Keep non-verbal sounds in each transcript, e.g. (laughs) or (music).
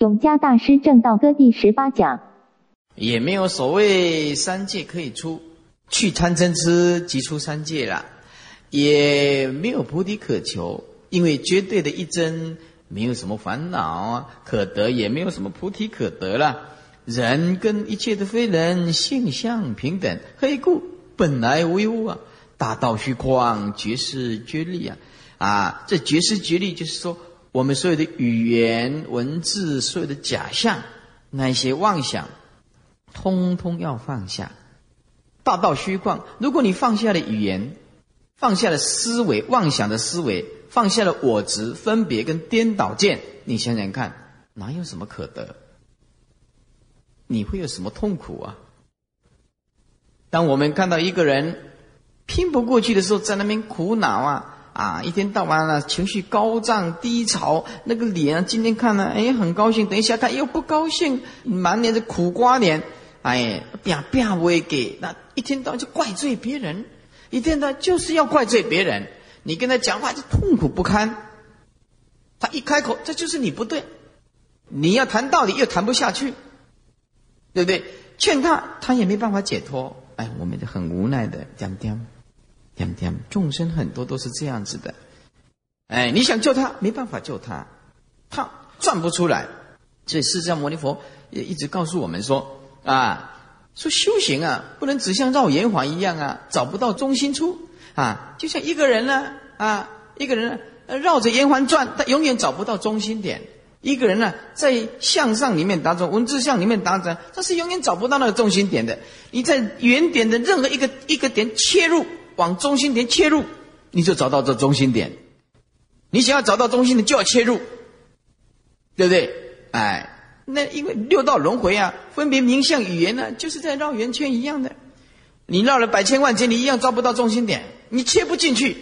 永嘉大师正道歌第十八讲，也没有所谓三界可以出去贪嗔痴即出三界了，也没有菩提可求，因为绝对的一真没有什么烦恼可得，也没有什么菩提可得了。人跟一切的非人性相平等，何故？本来无一物啊！大道虚旷，绝世绝力啊！啊，这绝世绝力就是说。我们所有的语言、文字，所有的假象，那些妄想，通通要放下。大道虚旷，如果你放下了语言，放下了思维、妄想的思维，放下了我执、分别跟颠倒见，你想想看，哪有什么可得？你会有什么痛苦啊？当我们看到一个人拼不过去的时候，在那边苦恼啊！啊，一天到晚了，情绪高涨低潮，那个脸啊，今天看呢，哎，很高兴；等一下看又不高兴，满脸的苦瓜脸，哎，变变不会给，那一天到晚就怪罪别人，一天到晚就是要怪罪别人。你跟他讲话就痛苦不堪，他一开口，这就是你不对，你要谈道理又谈不下去，对不对？劝他，他也没办法解脱，哎，我们就很无奈的讲讲。天天众生很多都是这样子的，哎，你想救他没办法救他，他转不出来。所以释迦牟尼佛也一直告诉我们说啊，说修行啊，不能只像绕圆环一样啊，找不到中心处啊。就像一个人呢啊，一个人绕着圆环转，他永远找不到中心点。一个人呢，在向上里面打转，文字向里面打转，他是永远找不到那个中心点的。你在原点的任何一个一个点切入。往中心点切入，你就找到这中心点。你想要找到中心点，就要切入，对不对？哎，那因为六道轮回啊，分别名相语言呢，就是在绕圆圈一样的。你绕了百千万劫，你一样找不到中心点，你切不进去，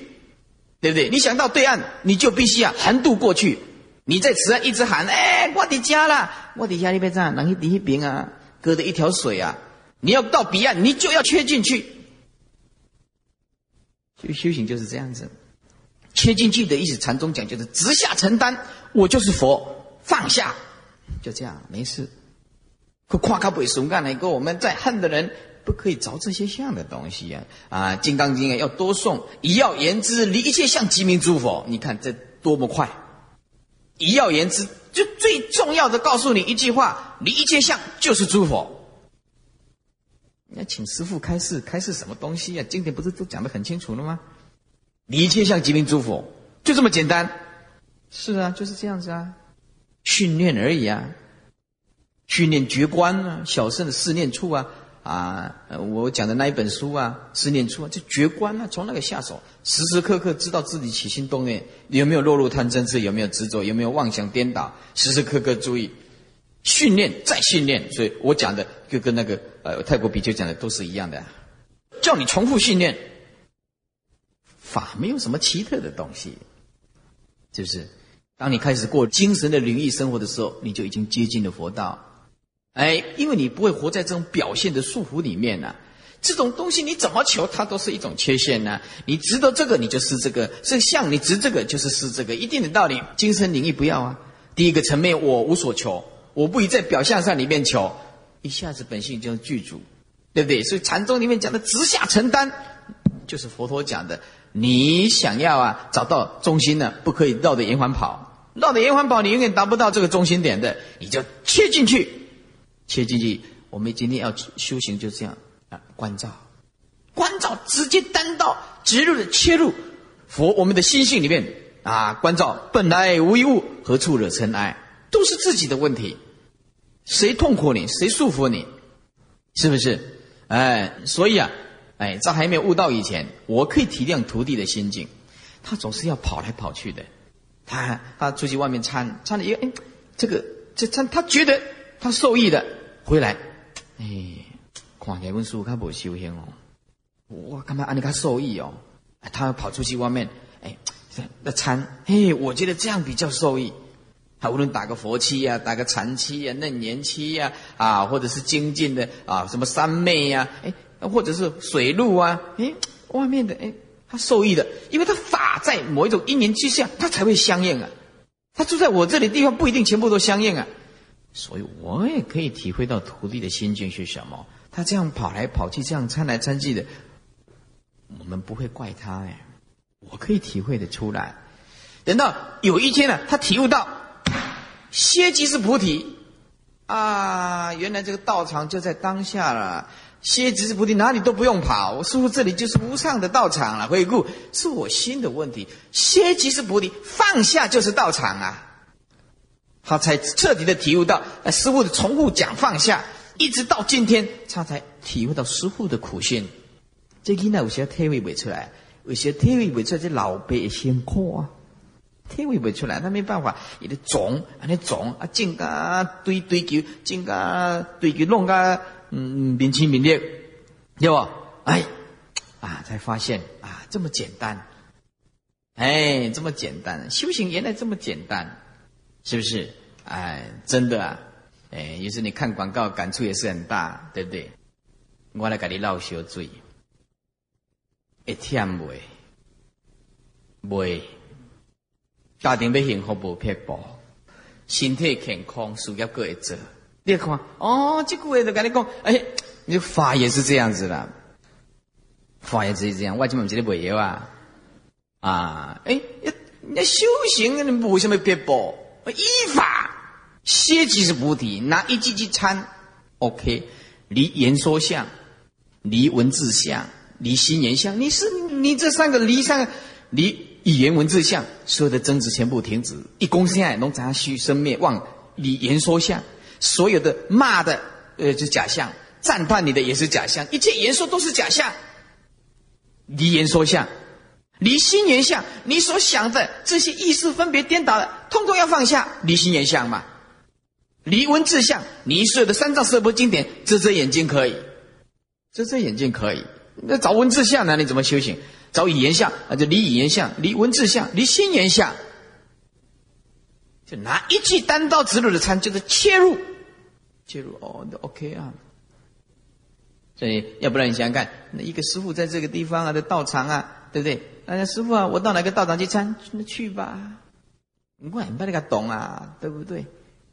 对不对？你想到对岸，你就必须啊横渡过去。你在此岸一直喊：“哎，我的家了，我的家里边站，能去第一边啊，隔着一条水啊。”你要到彼岸，你就要切进去。就修行就是这样子，切进去的意思，禅宗讲就是直下承担，我就是佛，放下，就这样没事。可夸卡不怂干了一个，我们在恨的人不可以着这些相的东西呀！啊，《金刚经》啊要多诵，以要言之，离一切相，即名诸佛。你看这多么快！以要言之，就最重要的告诉你一句话：离一切相就是诸佛。要请师傅开示，开示什么东西呀？经典不是都讲得很清楚了吗？你一切向吉林诸佛，就这么简单。是啊，就是这样子啊，训练而已啊，训练觉观啊，小圣的四念处啊，啊，我讲的那一本书啊，四念处啊，就觉观啊，从那个下手，时时刻刻知道自己起心动念有没有落入贪嗔痴，有没有执着，有没有妄想颠倒，时时刻刻注意。训练再训练，所以我讲的就跟那个呃泰国比丘讲的都是一样的，叫你重复训练。法没有什么奇特的东西，就是当你开始过精神的领域生活的时候，你就已经接近了佛道。哎，因为你不会活在这种表现的束缚里面呢。这种东西你怎么求，它都是一种缺陷呢？你值得这个，你就是这个；是像你值这个，就是是这个，一定的道理。精神领域不要啊。第一个层面，我无所求。我不以在表象上里面求，一下子本性就具足，对不对？所以禅宗里面讲的直下承担，就是佛陀讲的。你想要啊找到中心呢，不可以绕着圆环跑，绕着圆环跑，你永远达不到这个中心点的。你就切进去，切进去。我们今天要修行就这样啊，关照，关照，直接单刀直入的切入佛我们的心性里面啊，关照本来无一物，何处惹尘埃？都是自己的问题。谁痛苦你，谁束缚你，是不是？哎，所以啊，哎，在还没有悟道以前，我可以体谅徒弟的心境。他总是要跑来跑去的，他他出去外面参参了一个，哎，这个这参他觉得他受益的，回来，哎，看起来温书他不修行哦，我干嘛按你他受益哦？他跑出去外面，哎，那参，嘿，我觉得这样比较受益。他无论打个佛七呀，打个禅七呀，嫩年七呀，啊，或者是精进的啊，什么三昧呀，哎，或者是水路啊，哎，外面的哎，他受益的，因为他法在某一种因缘之下，他才会相应啊。他住在我这里地方不一定全部都相应啊。所以我也可以体会到徒弟的心境是什么。他这样跑来跑去，这样参来参去的，我们不会怪他哎，我可以体会的出来。等到有一天呢，他体悟到歇即是菩提啊，原来这个道场就在当下了。歇即是菩提，哪里都不用跑。师傅这里就是无上的道场了。回顾是我心的问题，歇即是菩提，放下就是道场啊。他才彻底的体悟到，呃师傅的重复讲放下，一直到今天，他才体会到师傅的苦心。这囡仔有些体会不出来，有些体会不出来，这老辈辛苦啊，体会不出来，他没办法，伊的种，安尼种啊，种个堆堆球，种个堆球弄个嗯，明清明烈，对不？哎，啊，才发现啊，这么简单，哎，这么简单，修行原来这么简单。是不是？哎，真的啊！哎，有时你看广告，感触也是很大，对不对？我来给你闹小嘴，一天袂袂，家庭要幸福无撇步，身体健康，事业各会做。你看，哦，这句话就跟你讲，哎，你法也是这样子啦，法也是这样。我今晚今天袂要啊，啊，哎，那修行你为什么撇步。依法歇即是菩提，拿一句句参，OK。离言说相，离文字相，离心言相。你是你这三个离三个离语言文字相，所有的争执全部停止。一公现在能杂虚生灭忘，离言说相，所有的骂的呃就假象，赞叹你的也是假象，一切言说都是假象。离言说相。离心言相，你所想的这些意识分别颠倒的，通通要放下。离心言相嘛，离文字相，你所有的三藏十部经典，遮遮眼睛可以，遮遮眼睛可以。那找文字相呢？你怎么修行？找语言相，啊就离语言相，离文字相，离心言相，就拿一句单刀直入的参，就是切入，切入哦，OK 啊。所以，要不然你想想看，那一个师傅在这个地方啊，的道场啊，对不对？哎，师傅啊，我到哪个道场去参？那去吧，你管不那个懂啊，对不对？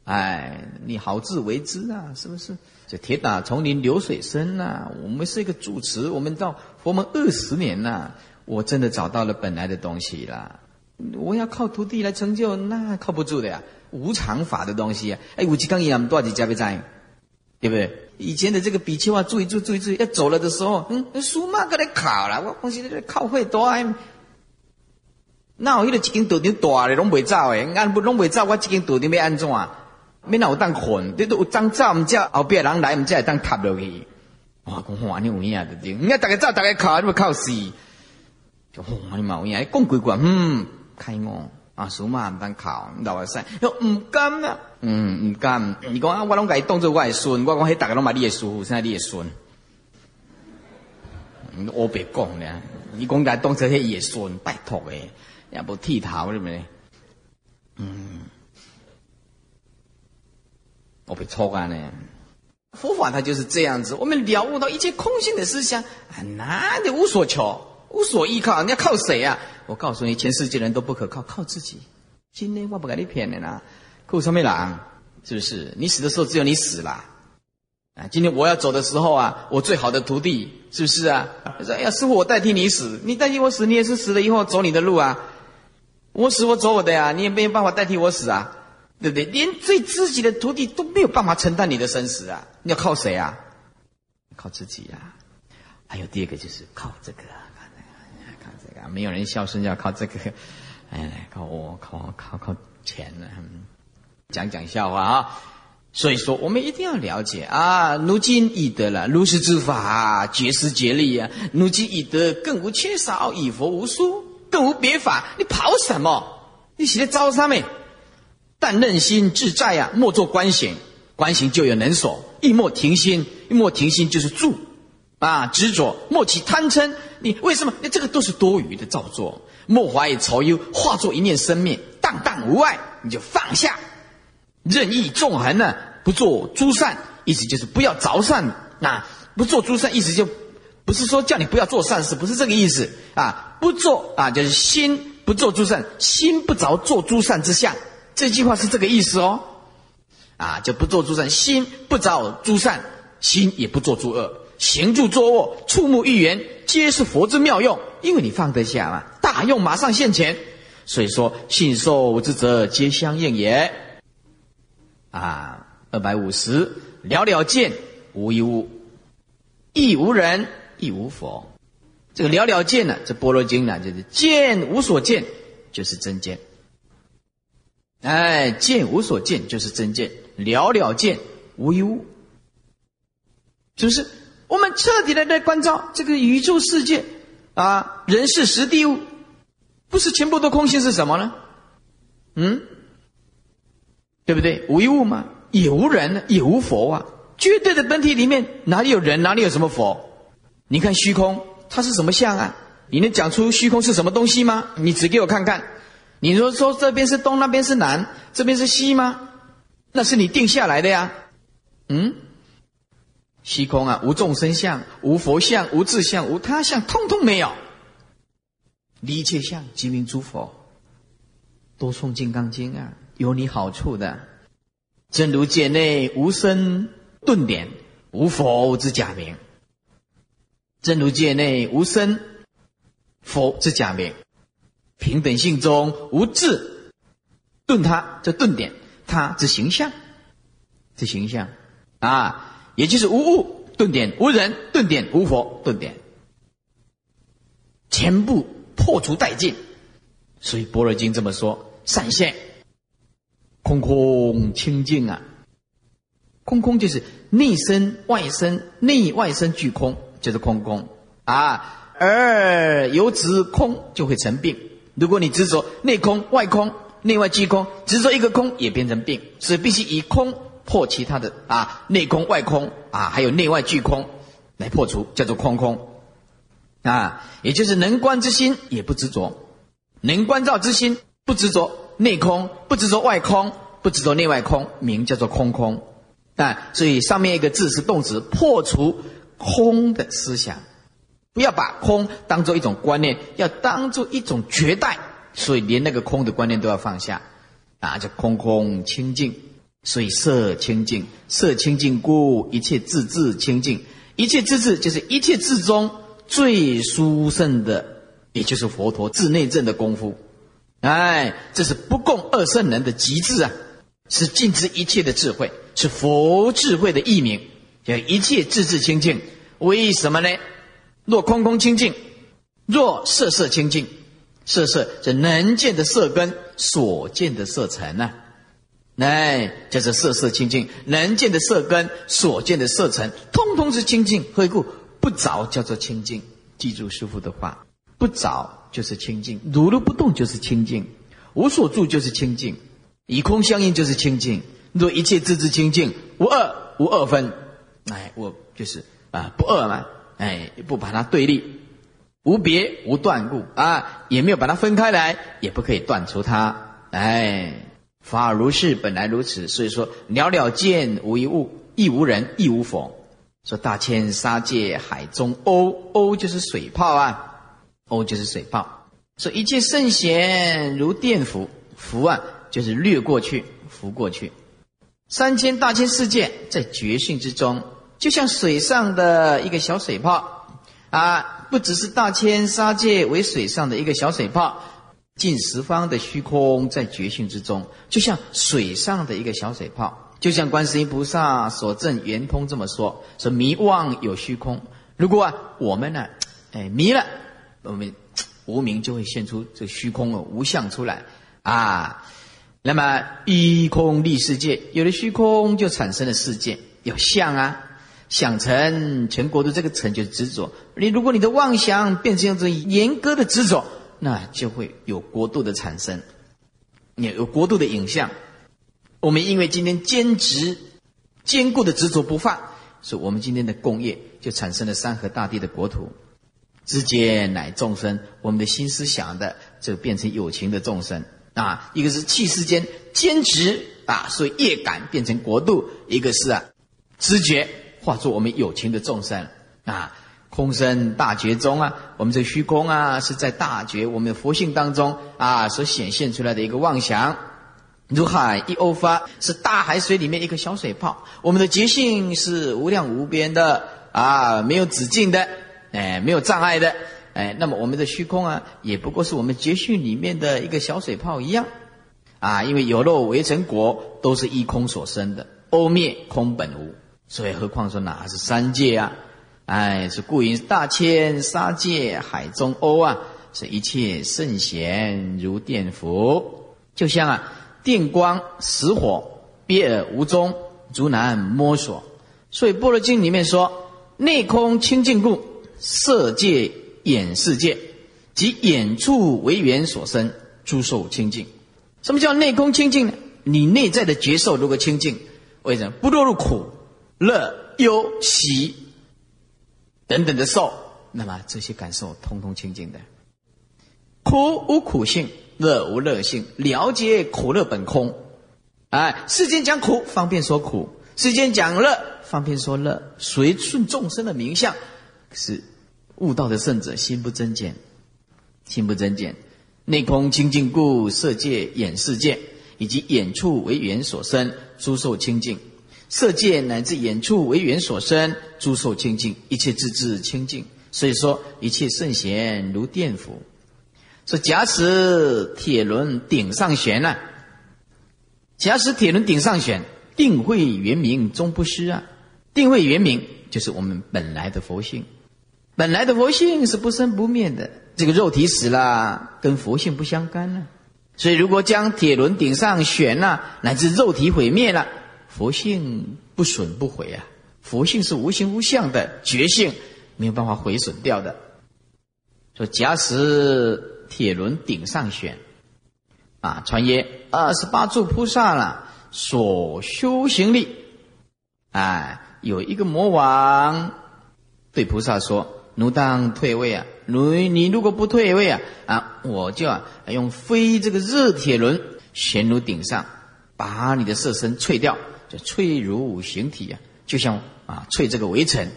哎，你好自为之啊，是不是？这铁打丛林流水深呐，我们是一个主持，我们到佛门二十年呐，我真的找到了本来的东西啦。我要靠徒弟来成就，那靠不住的呀，无常法的东西啊。哎，五七刚一样多少加倍在，对不对？以前的这个比丘啊，注意注意注意注意，要走了的时候，嗯，书嘛搁来考了，我讲是在靠会多，那我迄个一间道场大咧，拢袂走诶，按不拢袂走，我一间道场要安怎？免那有当困，你都有当走，唔知后壁人来，唔知会当塌落去。哇，讲哇，你有影对对？你家大家走，大家考，你要靠死。就哇，你冇影，讲几句，嗯，开我。啊，数码唔当考，老话说，又唔甘啊，嗯，唔甘。你讲啊，我拢甲伊当做我的孙，我讲迄大家拢买你的叔父，现在你的孙。我别讲咧，你讲甲当做迄伊的孙，拜托诶，也无剃头是咪？嗯，我别错啊呢。佛法它就是这样子，我们了悟到一切空性的思想，啊哪里无所求。无所依靠，你要靠谁啊？我告诉你，全世界人都不可靠，靠自己。今天我不跟你骗你啦，靠什么人？是不是？你死的时候只有你死了。啊，今天我要走的时候啊，我最好的徒弟，是不是啊？他说哎呀，师傅，我代替你死，你代替我死，你也是死了以后走你的路啊。我死我走我的呀，你也没有办法代替我死啊，对不对？连最知己的徒弟都没有办法承担你的生死啊，你要靠谁啊？靠自己呀。还有第二个就是靠这个。没有人孝顺要靠这个，哎，靠我，靠靠靠钱呢。讲讲笑话啊！所以说，我们一定要了解啊。如今已得了如是之法，绝世绝力啊！如今已得，更无缺少，以佛无殊，更无别法。你跑什么？你写的招上面，但任心自在呀，莫做观行，观行就有能所，亦莫停心，亦莫停心就是住啊，执着，莫起贪嗔。你为什么？你这个都是多余的造作。莫怀愁忧，化作一念生灭，荡荡无碍，你就放下。任意纵横呢，不做诸善，意思就是不要着善啊。不做诸善，意思就不是说叫你不要做善事，不是这个意思啊。不做啊，就是心不做诸善，心不着做诸善之相。这句话是这个意思哦。啊，就不做诸善，心不着诸善，心也不做诸恶，行住坐卧，触目欲言，皆是佛之妙用。因为你放得下嘛，大用马上现前。所以说，信受之者皆相应也。啊，二百五十，了了见，无一物，亦无人，亦无佛。这个了了见呢，这般若经呢，就是见无所见，就是真见。哎，见无所见，就是真见。了了见，无一物，是不是？彻底的在关照这个宇宙世界啊，人是实地物，不是全部都空性是什么呢？嗯，对不对？无一物嘛，也无人，也无佛啊。绝对的本体里面哪里有人，哪里有什么佛？你看虚空，它是什么相啊？你能讲出虚空是什么东西吗？你指给我看看。你说说这边是东，那边是南，这边是西吗？那是你定下来的呀，嗯，虚空啊，无众生相，无佛相，无自相，无他相，通通没有。一切相即名诸佛。多诵《金刚经》啊，有你好处的。真如界内无生顿点，无佛之假名。真如界内无生佛之假名。平等性中无智顿他这顿点。他之形象，之形象啊，也就是无物顿点，无人顿点，无佛顿点，全部破除殆尽。所以《般若经》这么说：善现，空空清净啊，空空就是内身外身，内外身俱空，就是空空啊。而由执空就会成病。如果你执着内空外空。内外俱空，执着一个空也变成病，所以必须以空破其他的啊，内空外空啊，还有内外俱空来破除，叫做空空啊，也就是能观之心也不执着，能观照之心不执着内空，不执着外空，不执着内外空，名叫做空空啊。所以上面一个字是动词，破除空的思想，不要把空当做一种观念，要当做一种绝代。所以连那个空的观念都要放下，啊，叫空空清净。所以色清净，色清净故一切自自清净。一切自自就是一切自中最殊胜的，也就是佛陀自内证的功夫。哎，这是不共二圣人的极致啊，是尽知一切的智慧，是佛智慧的异名，叫一切自自清净。为什么呢？若空空清净，若色色清净。色色，这能见的色根，所见的色尘呢？哎，叫做色色清净。能见的色根，所见的色尘，通通是清净。何故不着叫做清净？记住师父的话，不着就是清净，如如不动就是清净，无所住就是清净，以空相应就是清净。若一切自知清净，无二无二分。哎，我就是啊，不二嘛，哎，不把它对立。无别无断故啊，也没有把它分开来，也不可以断除它。哎，法如是，本来如此。所以说，了了见，无一物，亦无人，亦无佛。说大千沙界海中鸥，鸥就是水泡啊，鸥就是水泡。说一切圣贤如电浮，浮啊就是掠过去，浮过去。三千大千世界在觉性之中，就像水上的一个小水泡啊。不只是大千沙界为水上的一个小水泡，近十方的虚空在觉性之中，就像水上的一个小水泡，就像观世音菩萨所证圆通这么说：说迷妄有虚空。如果啊我们呢，哎迷了，我们无名就会现出这虚空的无相出来啊。那么一空立世界，有了虚空就产生了世界，有相啊。想成全国的这个成就是执着。你如果你的妄想变成一种严格的执着，那就会有国度的产生，你有国度的影像。我们因为今天坚持坚固的执着不放，所以我们今天的工业就产生了山河大地的国土。直接乃众生，我们的心思想的就变成有情的众生啊。一个是气世间坚持啊，所以业感变成国度；一个是啊知觉。化作我们有情的众生啊，空生大觉中啊，我们这虚空啊，是在大觉我们的佛性当中啊所显现出来的一个妄想如海一欧发，是大海水里面一个小水泡。我们的觉性是无量无边的啊，没有止境的，哎，没有障碍的，哎，那么我们的虚空啊，也不过是我们觉性里面的一个小水泡一样啊。因为有漏为成果，都是依空所生的，欧灭空本无，所以何况说哪是三界啊？哎，是故云大千沙界海中欧啊，是一切圣贤如电伏，就像啊电光石火，别而无踪，足难摸索。所以《般若经》里面说：内空清净故，色界眼世界，即眼处为缘所生，诸受清净。什么叫内空清净呢？你内在的觉受如果清净，为什么不落入苦、乐、忧、喜？等等的受，那么这些感受通通清净的。苦无苦性，乐无乐性，了解苦乐本空。哎，世间讲苦方便说苦，世间讲乐方便说乐，随顺众生的名相。是悟道的圣者心不增减，心不增减。内空清净故，色界眼世界以及眼处为缘所生，诸受清净。色界乃至眼处为缘所生，诸受清净，一切自治清净。所以说，一切圣贤如电斧。说假使铁轮顶上悬啊，假使铁轮顶上悬，定慧圆明终不失啊。定慧圆明就是我们本来的佛性，本来的佛性是不生不灭的。这个肉体死了，跟佛性不相干了。所以，如果将铁轮顶上悬了，乃至肉体毁灭了。佛性不损不毁啊！佛性是无形无相的觉性，没有办法毁损掉的。说假使铁轮顶上悬，啊，传曰二十八柱菩萨了所修行力，哎，有一个魔王对菩萨说：“奴当退位啊！奴你如果不退位啊，啊，我就啊用飞这个热铁轮悬如顶上，把你的色身碎掉。”就翠如五形体啊，就像啊翠这个围城，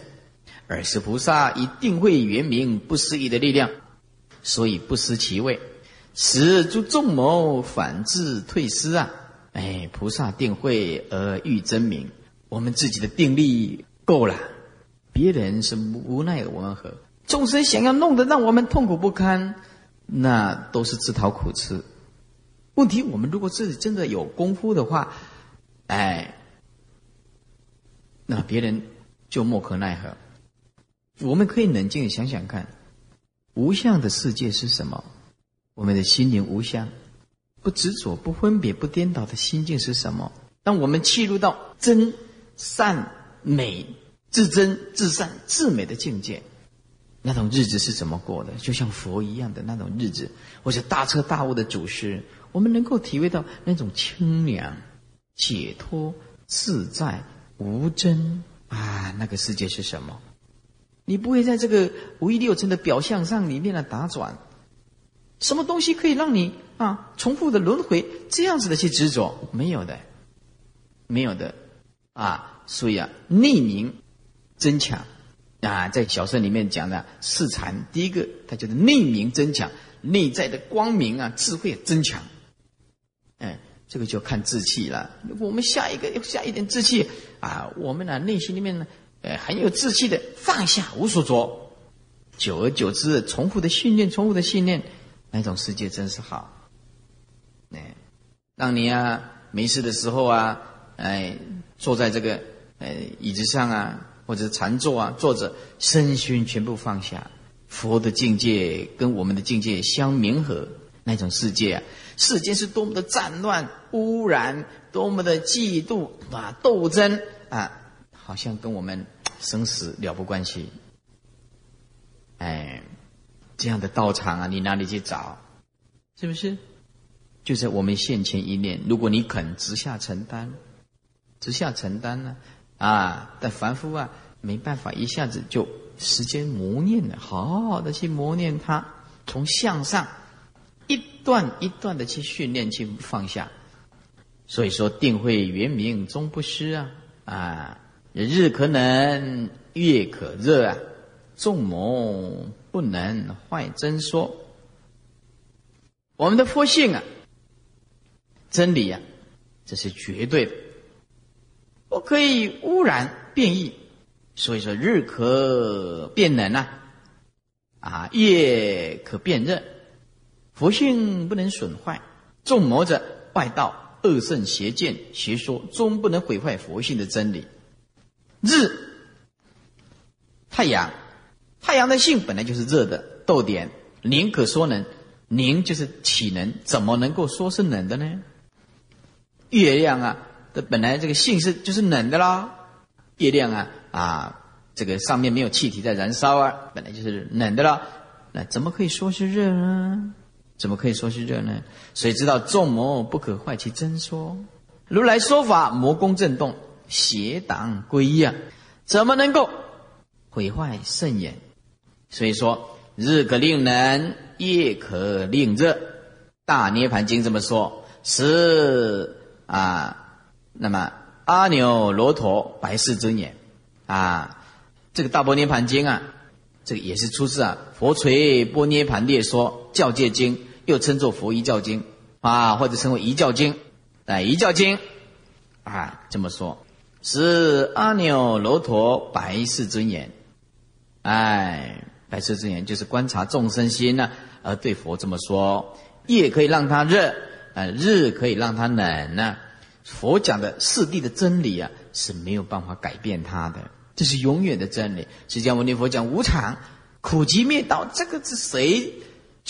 而是菩萨以定慧圆明不思议的力量，所以不失其位，使诸众谋反自退失啊！哎，菩萨定慧而欲真明，我们自己的定力够了，别人是无奈我们何？众生想要弄得让我们痛苦不堪，那都是自讨苦吃。问题我们如果自己真的有功夫的话，哎。那别人就莫可奈何。我们可以冷静想想看，无相的世界是什么？我们的心灵无相，不执着、不分别、不颠倒的心境是什么？当我们契入到真、善、美、至真、至善、至美的境界，那种日子是怎么过的？就像佛一样的那种日子，或者大彻大悟的祖师，我们能够体会到那种清凉、解脱、自在。无真啊，那个世界是什么？你不会在这个五欲六尘的表象上里面的打转。什么东西可以让你啊重复的轮回这样子的去执着？没有的，没有的啊。所以啊，内明增强啊，在小圣里面讲的四禅，第一个它就是内明增强，内在的光明啊，智慧增强。哎。这个就看志气了。如果我们下一个要下一点志气啊，我们呢内心里面呢，呃很有志气的放下无所着，久而久之重复的训练，重复的训练，那种世界真是好。哎，让你啊没事的时候啊，哎坐在这个呃椅子上啊，或者禅坐啊，坐着身心全部放下，佛的境界跟我们的境界相冥合，那种世界啊。世间是多么的战乱污染，多么的嫉妒啊斗争啊，好像跟我们生死了不关系。哎，这样的道场啊，你哪里去找？是不是？就在我们现前一念，如果你肯直下承担，直下承担呢？啊，但凡夫啊，没办法一下子就时间磨练了，好好的去磨练它，从向上。一段一段的去训练，去放下，所以说定慧圆明终不失啊啊！日可冷，月可热啊，众谋不能坏真说。我们的佛性啊，真理啊，这是绝对的，不可以污染变异。所以说，日可变冷啊，啊，夜可变热，佛性不能损坏。众魔者外道恶圣邪见邪说，终不能毁坏佛性的真理。日，太阳，太阳的性本来就是热的。逗点，宁可说冷，宁就是岂能？怎么能够说是冷的呢？月亮啊，这本来这个性是就是冷的啦。月亮啊啊，这个上面没有气体在燃烧啊，本来就是冷的啦。那怎么可以说是热呢？怎么可以说是热呢？所以知道众魔不可坏其真说。如来说法，魔功震动，邪党归一啊，怎么能够毁坏圣言？所以说，日可令冷，夜可令热。大涅盘经这么说，是啊。那么阿耨罗陀白世尊言啊，这个大波涅盘经啊，这个也是出自啊佛垂波涅盘列说教戒经。又称作佛遗教经啊，或者称为遗教经，啊，遗教经啊，这么说，是阿耨罗陀白世尊言，哎，白世尊言就是观察众生心呢，而对佛这么说，夜可以让它热，啊，日可以让它冷呢。佛讲的四谛的真理啊，是没有办法改变它的，这是永远的真理。释迦牟尼佛讲无常、苦集灭道，这个是谁？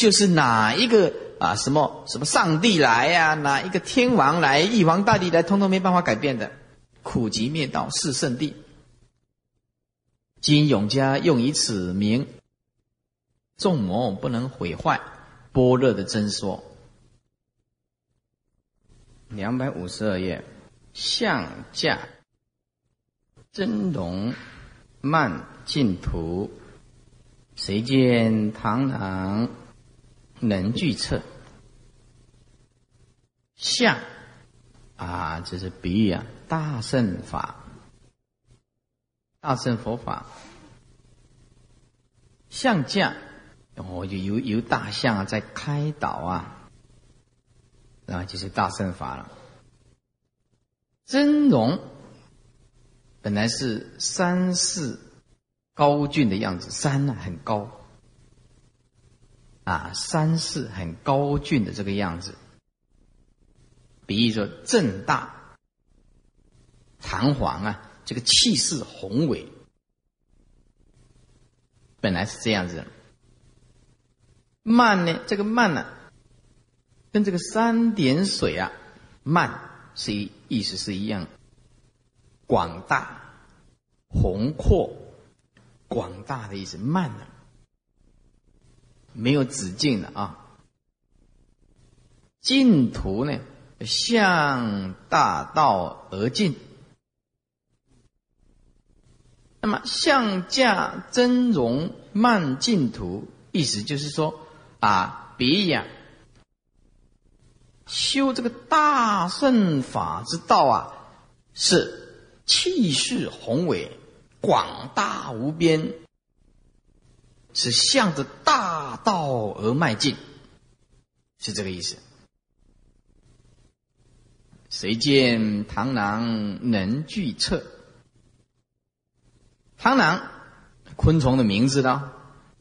就是哪一个啊？什么什么上帝来呀？哪一个天王来？玉皇大帝来？通通没办法改变的。苦集灭道是圣地。今永嘉用以此名，众魔不能毁坏般若的真说。两百五十二页，相架真容慢净土，谁见螳螂？能具测。相。啊，这是比喻啊，大圣法、大圣佛法。相架，我就由由大象啊在开导啊，啊，就是大圣法了。真容。本来是山势高峻的样子，山呢很高。啊，山势很高峻的这个样子，比喻说正大、堂皇啊，这个气势宏伟，本来是这样子。慢呢，这个慢呢，跟这个三点水啊，慢是一意思是一样，广大、宏阔、广大的意思，慢呢。没有止境的啊！净土呢，向大道而进。那么向驾真容慢净土，意思就是说啊，比喻啊，修这个大圣法之道啊，是气势宏伟、广大无边。是向着大道而迈进，是这个意思。谁见螳螂能具测？螳螂，昆虫的名字呢？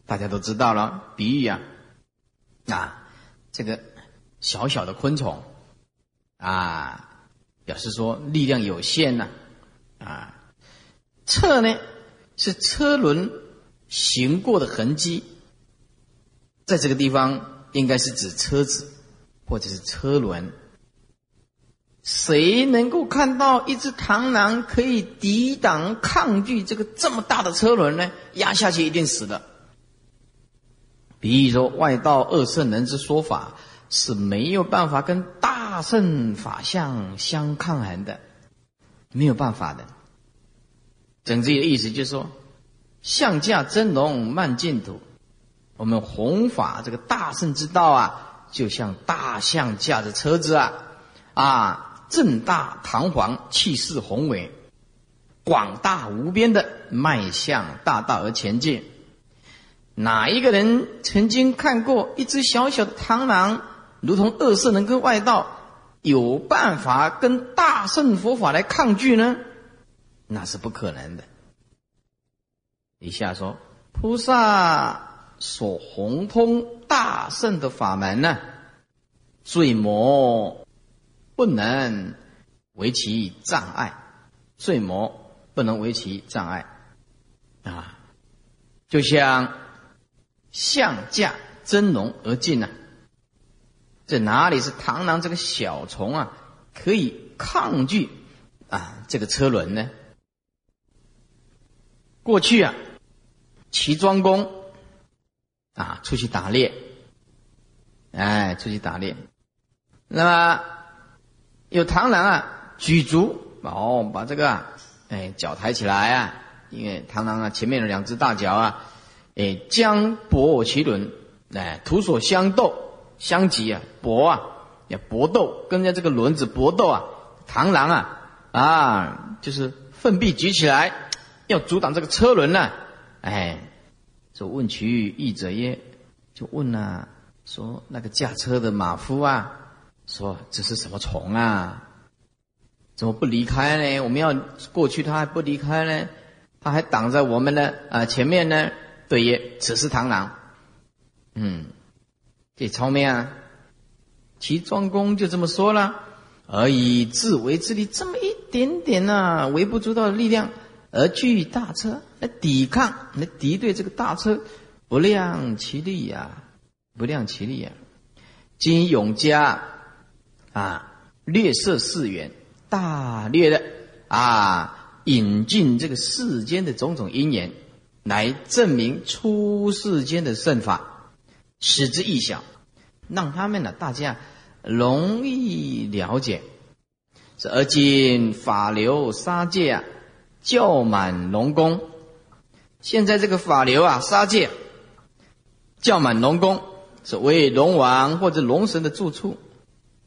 大家都知道了。比喻啊，啊，这个小小的昆虫啊，表示说力量有限呐。啊，策呢是车轮。行过的痕迹，在这个地方应该是指车子或者是车轮。谁能够看到一只螳螂可以抵挡抗拒这个这么大的车轮呢？压下去一定死的。比如说外道二圣人之说法是没有办法跟大圣法相相抗衡的，没有办法的。整这的意思就是说。相驾真龙慢净土，我们弘法这个大圣之道啊，就像大象驾着车子啊，啊，正大堂皇，气势宏伟，广大无边的迈向大道而前进。哪一个人曾经看过一只小小的螳螂，如同恶色人跟外道有办法跟大圣佛法来抗拒呢？那是不可能的。以下说，菩萨所弘通大圣的法门呢，罪魔不能为其障碍，罪魔不能为其障碍啊，就像象驾真龙而进呢。这哪里是螳螂这个小虫啊，可以抗拒啊这个车轮呢？过去啊，齐庄公啊出去打猎，哎，出去打猎，那么有螳螂啊举足哦，把这个哎脚抬起来啊，因为螳螂啊前面的两只大脚啊，哎将搏其轮，哎徒所相斗。相急啊，搏啊，要搏斗，跟着这个轮子搏斗啊。螳螂啊，啊，就是奋臂举起来，要阻挡这个车轮呢。哎，就问渠义者耶，就问啊，说那个驾车的马夫啊，说这是什么虫啊？怎么不离开呢？我们要过去，他还不离开呢，他还挡在我们的啊前面呢。对耶，此是螳螂。嗯。这聪明啊！齐庄公就这么说了，而以自为之力这么一点点呐，微不足道的力量，而拒大车来抵抗，来敌对这个大车，不量其力呀，不量其力呀！今永嘉啊，略涉世缘，大略的啊，引进这个世间的种种因缘，来证明出世间的圣法。使之易小，让他们呢，大家容易了解。而今法流杀戒啊，教满龙宫。现在这个法流啊，杀戒，教满龙宫，是为龙王或者龙神的住处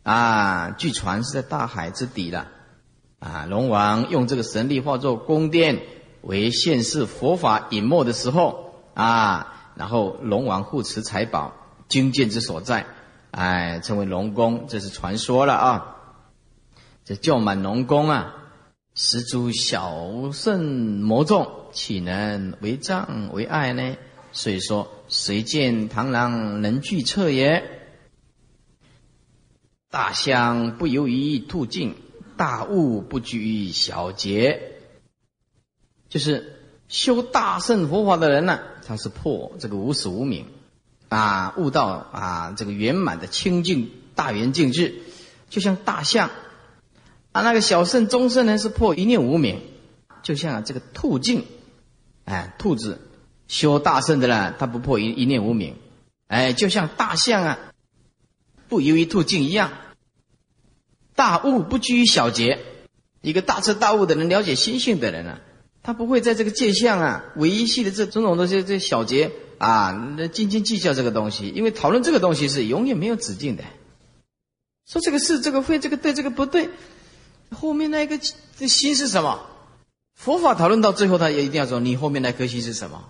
啊。据传是在大海之底了啊。龙王用这个神力化作宫殿，为现世佛法隐没的时候啊。然后龙王护持财宝经剑之所在，哎，称为龙宫，这是传说了啊。这教满龙宫啊，十诸小圣魔众岂能为障为碍呢？所以说，谁见螳螂能拒策也？大象不由于兔径，大物不拘于小节，就是修大圣佛法的人呢。他是破这个无始无明，啊，悟到啊这个圆满的清净大圆净智，就像大象，啊那个小圣中圣呢是破一念无明，就像这个兔径，哎兔子修大圣的呢，他不破一一念无明，哎就像大象啊，不由于兔径一样，大悟不拘于小节，一个大彻大悟的人，了解心性的人啊。他不会在这个界相啊、维系的这种种这些这小节啊，那斤斤计较这个东西，因为讨论这个东西是永远没有止境的。说这个是这个会这个对这个不对，后面那个这心是什么？佛法讨论到最后，他也一定要说你后面那颗心是什么？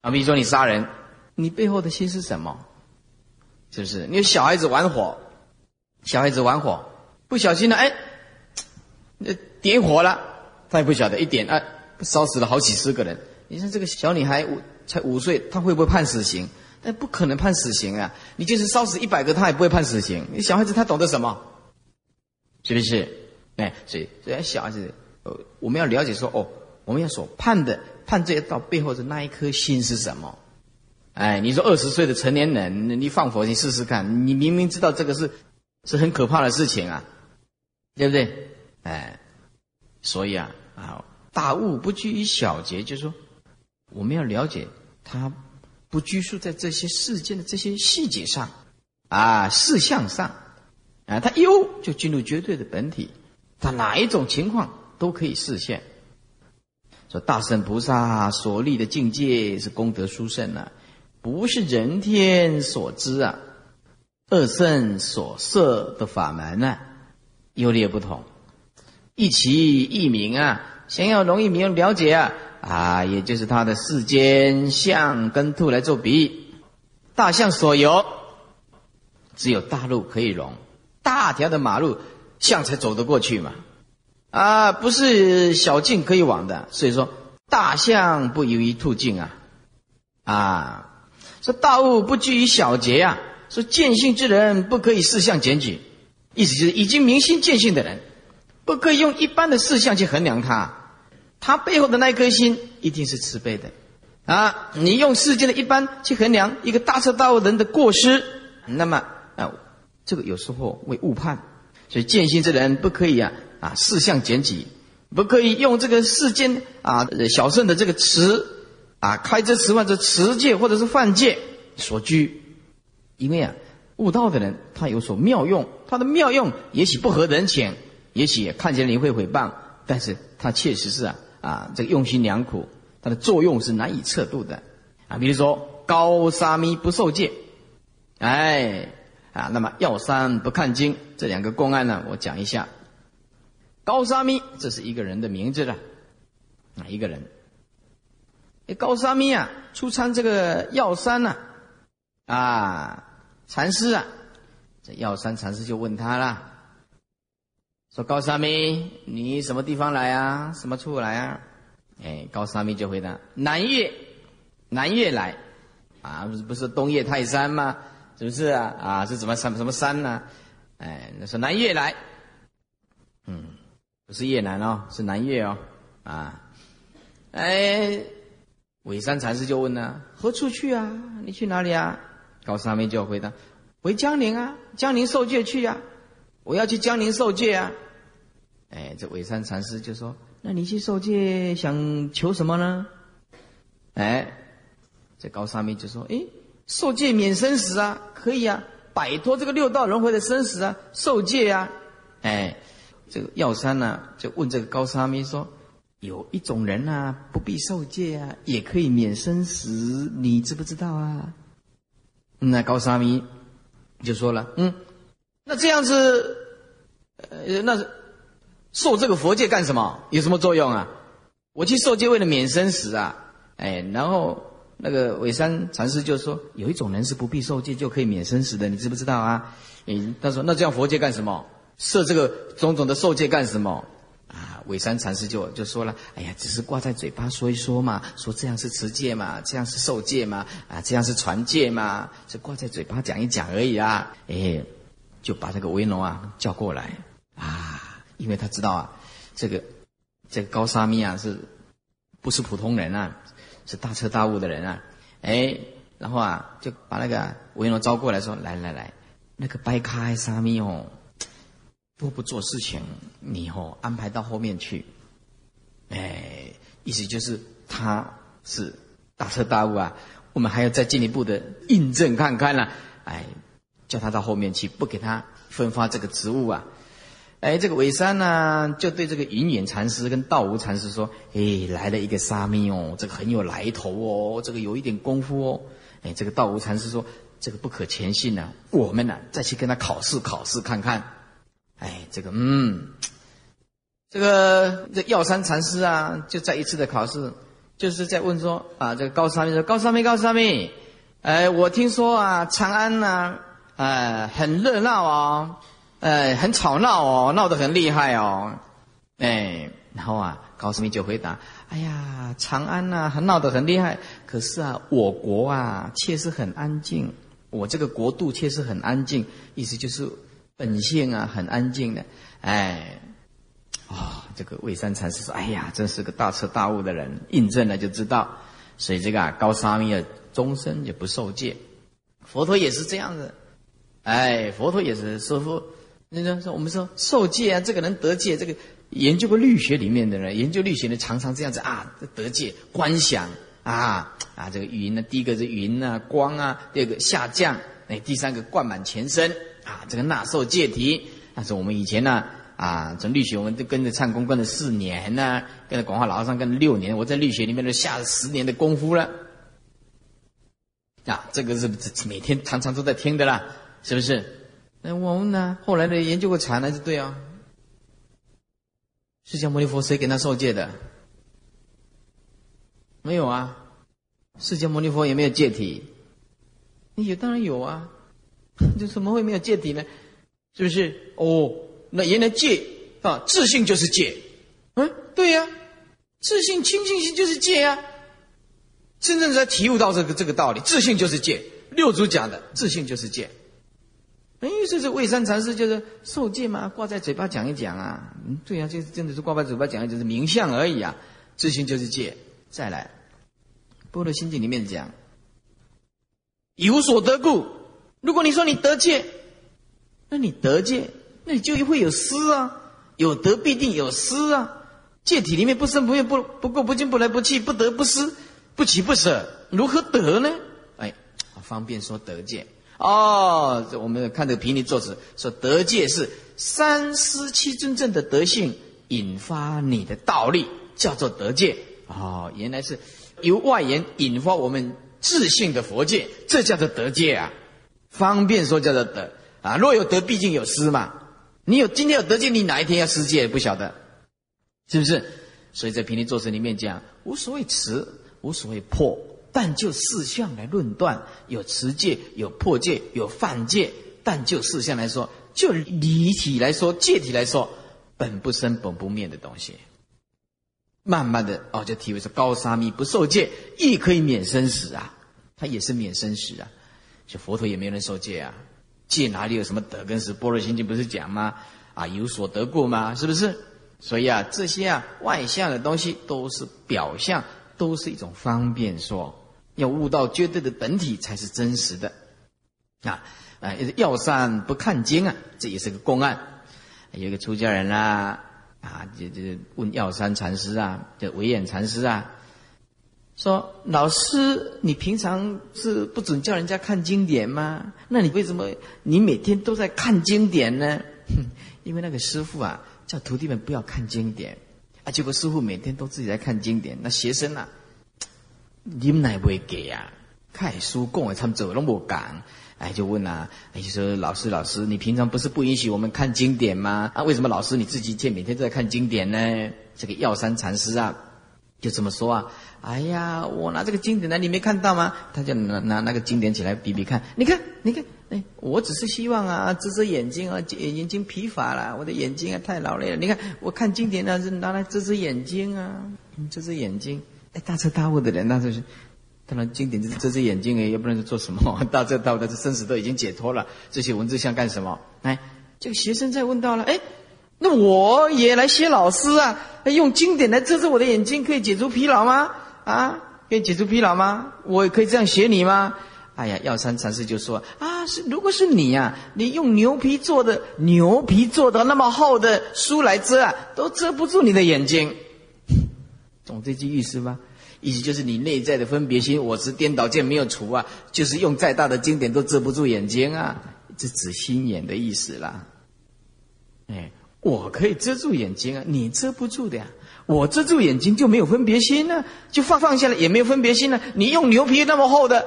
啊，比如说你杀人，你背后的心是什么？是不是？你小孩子玩火，小孩子玩火，不小心的哎，那点火了。他也不晓得一点啊，烧死了好几十个人。你说这个小女孩五才五岁，她会不会判死刑？那不可能判死刑啊！你就是烧死一百个，她也不会判死刑。你小孩子他懂得什么？是不是？哎，所以所以小孩子，呃，我们要了解说，哦，我们要所判的判这一道背后的那一颗心是什么？哎，你说二十岁的成年人，你放火，你试试看，你明明知道这个是是很可怕的事情啊，对不对？哎。所以啊啊，大悟不拘于小节，就是说，我们要了解他不拘束在这些事件的这些细节上啊，事项上啊，他有就进入绝对的本体，他哪一种情况都可以实现。说大圣菩萨所立的境界是功德殊胜啊，不是人天所知啊，二圣所设的法门呢，优劣不同。一其一名啊，想要容易明了解啊啊，也就是他的世间象跟兔来做比喻。大象所游，只有大陆可以容；大条的马路，象才走得过去嘛。啊，不是小径可以往的。所以说，大象不由于兔径啊。啊，说大物不拘于小节呀。说见性之人不可以四项检举，意思就是已经明心见性的人，不可以用一般的四项去衡量他。他背后的那颗心一定是慈悲的。啊，你用世间的一般去衡量一个大彻大悟人的过失，那么，这个有时候会误判。所以见性之人不可以啊啊四项检举，不可以用这个世间啊小圣的这个持啊开这持或者持戒或者是犯戒所居，因为啊悟道的人他有所妙用，他的妙用也许不合人情，也许看见人会诽谤，但是他确实是啊啊这个用心良苦。它的作用是难以测度的啊，比如说高沙弥不受戒，哎啊，那么药山不看经这两个公案呢，我讲一下。高沙弥这是一个人的名字了，啊，一个人。高沙弥啊，出参这个药山呢，啊，禅师啊，这药山禅师就问他了，说高沙弥，你什么地方来啊？什么处来啊？哎，高沙弥就回答：南岳，南岳来，啊，不是不是东岳泰山吗？是不是啊？啊，是怎么什什么山呢？哎，那是南岳来，嗯，不是越南哦，是南岳哦，啊，哎，尾山禅师就问了：何处去啊？你去哪里啊？高沙弥就回答：回江陵啊，江陵受戒去啊，我要去江陵受戒啊。哎，这尾山禅师就说。那你去受戒想求什么呢？哎，这高沙弥就说：“哎，受戒免生死啊，可以啊，摆脱这个六道轮回的生死啊，受戒啊。”哎，这个药山呢就问这个高沙弥说：“有一种人呐，不必受戒啊，也可以免生死，你知不知道啊？”那高沙弥就说了：“嗯，那这样子，呃，那。”受这个佛戒干什么？有什么作用啊？我去受戒为了免生死啊！哎，然后那个尾山禅师就说：有一种人是不必受戒就可以免生死的，你知不知道啊？嗯，他说：那这样佛戒干什么？设这个种种的受戒干什么？啊，尾山禅师就就说了：哎呀，只是挂在嘴巴说一说嘛，说这样是持戒嘛，这样是受戒嘛，啊，这样是传戒嘛，是挂在嘴巴讲一讲而已啊！哎，就把这个维农啊叫过来啊。因为他知道啊，这个这个高沙弥啊，是不是普通人啊？是大彻大悟的人啊！哎，然后啊，就把那个维罗招过来说：“来来来，那个白开沙弥哦，多不做事情，你哦安排到后面去。”哎，意思就是他是大彻大悟啊，我们还要再进一步的印证看看呢。哎，叫他到后面去，不给他分发这个职务啊。哎，这个尾山呢，就对这个云远禅师跟道无禅师说：“哎，来了一个沙弥哦，这个很有来头哦，这个有一点功夫哦。”哎，这个道无禅师说：“这个不可全信呢，我们呢再去跟他考试考试看看。”哎，这个嗯，这个这药山禅师啊，就在一次的考试，就是在问说：“啊，这个高沙弥说，高沙弥，高沙弥，哎，我听说啊，长安呢，哎，很热闹啊。”呃，很吵闹哦，闹得很厉害哦，哎，然后啊，高斯密就回答：“哎呀，长安呐，很闹得很厉害，可是啊，我国啊，却是很安静。我这个国度却是很安静，意思就是本性啊，很安静的。哎，啊，这个魏三禅师说：‘哎呀，真是个大彻大悟的人，印证了就知道。’所以这个啊，高沙弥啊，终身也不受戒。佛陀也是这样子，哎，佛陀也是师傅。”那个说，我们说受戒啊，这个人得戒，这个研究过律学里面的人，研究律学的常常这样子啊，得戒观想啊啊，这个云呢，第一个是云啊，光啊，第二个下降，哎，第三个灌满全身啊，这个纳受戒体。但是我们以前呢啊，从律学我们都跟着唱功跟了四年呢，跟着广化老和尚跟了六年，我在律学里面都下了十年的功夫了。啊，这个是每天常常都在听的啦，是不是？那我们呢？后来的研究过禅还是对啊？释迦牟尼佛谁给他受戒的？没有啊，释迦牟尼佛也没有戒体。有当然有啊，(laughs) 就怎么会没有戒体呢？是不是？哦，那原来戒啊，自信就是戒。嗯，对呀，自信清净心就是戒呀。真正在体悟到这个这个道理，自信就是戒。六祖讲的，自信就是戒。哎，这是魏山禅师就是受戒嘛，挂在嘴巴讲一讲啊。嗯，对呀，就是真的是挂在嘴巴讲一讲，是名相而已啊。自信就是戒。再来，《般若心经》里面讲，有所得故。如果你说你得戒，那你得戒，那你就会有失啊。有得必定有失啊。戒体里面不生不灭，不不垢不净，不来不去，不得不失，不起不舍，如何得呢？哎，方便说得戒。哦，我们看这个《毗尼作词说得戒是三思七真正的德性引发你的道力，叫做得戒。哦，原来是由外缘引发我们自信的佛戒，这叫做得戒啊。方便说叫做得啊。若有得，毕竟有失嘛。你有今天有得戒，你哪一天要失戒不晓得，是不是？所以在《平尼作词里面讲，无所谓持，无所谓破。但就事相来论断，有持戒，有破戒，有犯戒。但就事相来说，就离体来说，戒体来说，本不生，本不灭的东西。慢慢的哦，就体会说高沙弥不受戒，亦可以免生死啊。他也是免生死啊。就佛陀也没有人受戒啊，戒哪里有什么得跟失？般若心经不是讲吗？啊，有所得过吗？是不是？所以啊，这些啊外相的东西都是表象。都是一种方便说，要悟到绝对的本体才是真实的，啊啊！药山不看经啊，这也是个公案。有一个出家人啦，啊，就就问药山禅师啊，就维演禅师啊，说：“老师，你平常是不准叫人家看经典吗？那你为什么你每天都在看经典呢？” (laughs) 因为那个师傅啊，叫徒弟们不要看经典。啊结果师傅每天都自己在看经典，那学生啊，你们哪会给呀？看书供啊，他们走那么赶，哎，就问啊，哎，就说老师，老师，你平常不是不允许我们看经典吗？啊，为什么老师你自己却每天都在看经典呢？这个药山禅师啊，就这么说啊，哎呀，我拿这个经典来，你没看到吗？他就拿拿那个经典起来比比看，你看，你看。哎，我只是希望啊，遮遮眼睛啊，眼睛疲乏了，我的眼睛啊太劳累了。你看，我看经典呢是拿来遮遮眼睛啊，遮遮眼睛。哎，大彻大悟的人，那就是当然经典就是遮遮眼睛哎，要不然是做什么？(laughs) 大彻大悟的，这生死都已经解脱了，这些文字像干什么？哎，这个学生在问到了，哎，那我也来写老师啊，用经典来遮遮我的眼睛，可以解除疲劳吗？啊，可以解除疲劳吗？我也可以这样写你吗？哎呀，药山禅师就说啊，是如果是你呀，你用牛皮做的牛皮做的那么厚的书来遮啊，都遮不住你的眼睛。懂这句意思吧？意思就是你内在的分别心、我执颠倒见没有除啊，就是用再大的经典都遮不住眼睛啊，这指心眼的意思啦。哎，我可以遮住眼睛啊，你遮不住的呀。我遮住眼睛就没有分别心呢，就放放下来也没有分别心呢。你用牛皮那么厚的